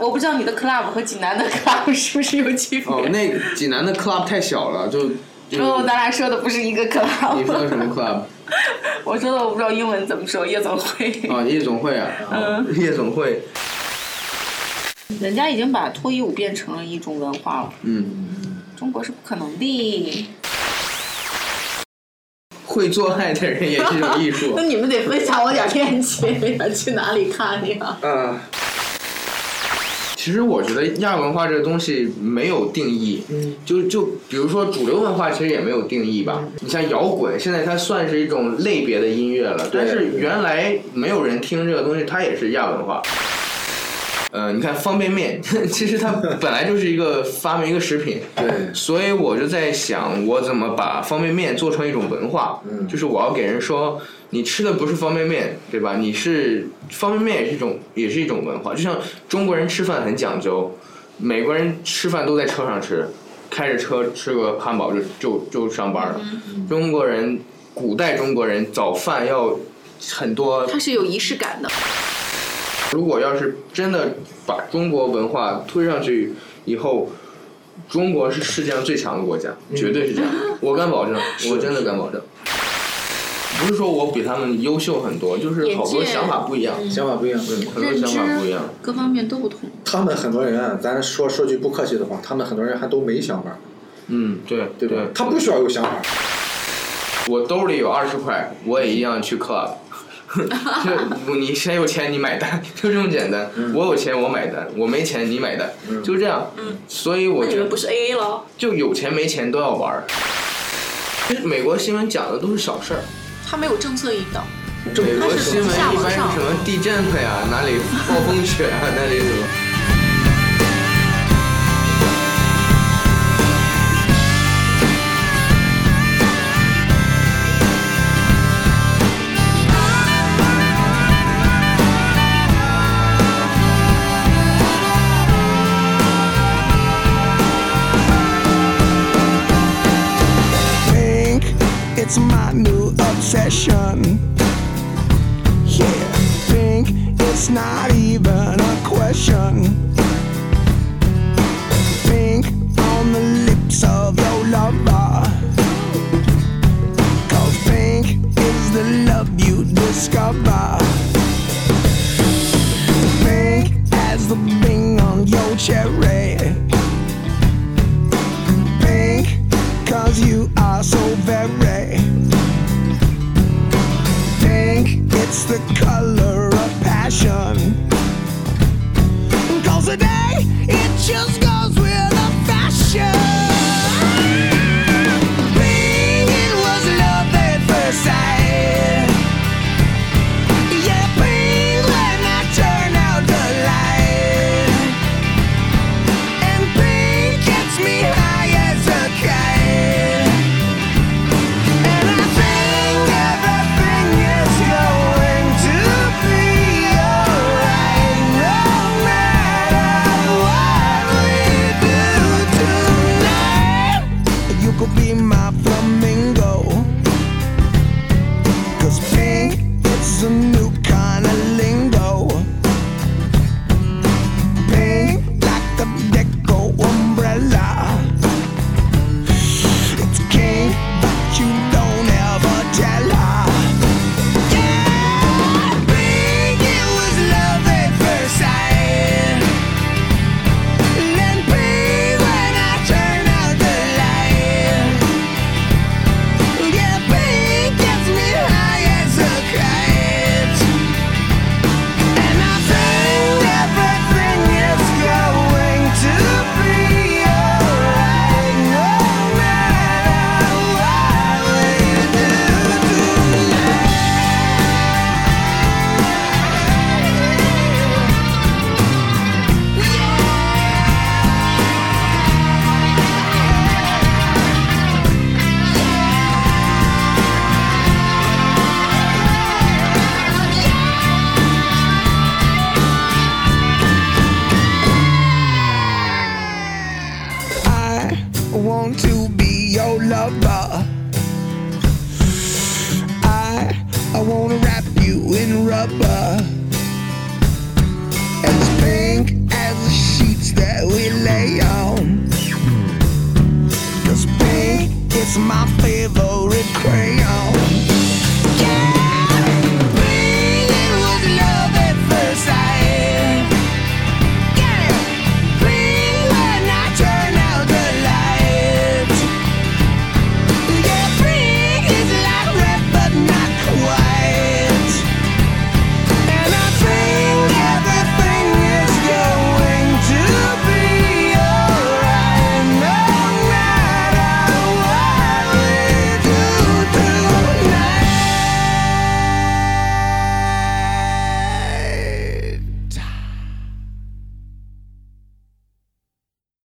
我不知道你的 club 和济南的 club 是不是有区别？哦，那济南的 club 太小了，就就哦，咱俩说的不是一个 club。你说的什么 club？我说的我不知道英文怎么说，夜总会。啊，夜总会啊，嗯夜总会，人家已经把脱衣舞变成了一种文化了，嗯，中国是不可能的。会做爱的人也是一种艺术 那。你们得分享我点链接呀，去哪里看呀？啊。其实我觉得亚文化这个东西没有定义，嗯就就比如说主流文化其实也没有定义吧。你像摇滚，现在它算是一种类别的音乐了，但是原来没有人听这个东西，它也是亚文化。呃，你看方便面，其实它本来就是一个发明一个食品，对，所以我就在想，我怎么把方便面做成一种文化？嗯就是我要给人说，你吃的不是方便面，对吧？你是方便面也是一种，也是一种文化。就像中国人吃饭很讲究，美国人吃饭都在车上吃，开着车吃个汉堡就就就上班了。中国人，古代中国人早饭要很多它是有仪式感的。如果要是真的把中国文化推上去以后，中国是世界上最强的国家，绝对是这样，我敢保证，我真的敢保证。不是说我比他们优秀很多，就是好多想法不一样，想法不一样。嗯很多想法不一样。各方面都不同。他们很多人啊，咱说说句不客气的话，他们很多人还都没想法，嗯，对对对？他不需要有想法。我兜里有二十块，我也一样去 club。就你谁有钱你买单，就这么简单。我有钱我买单，我没钱你买单，就这样。所以我觉得不是 A A 了？就有钱没钱都要玩儿。其实美国新闻讲的都是小事儿，他没有政策引导。美国新闻一般是什么地震了呀，哪里暴风雪啊，哪里什么。It's my new obsession. Yeah, think it's not even a question. Think on the lips of your lover. Cause think is the love you discover. Think as the bing on your cherry It's the color of passion. Cause today it just rubber, as pink as the sheets that we lay on. Cause pink is my favorite crayon.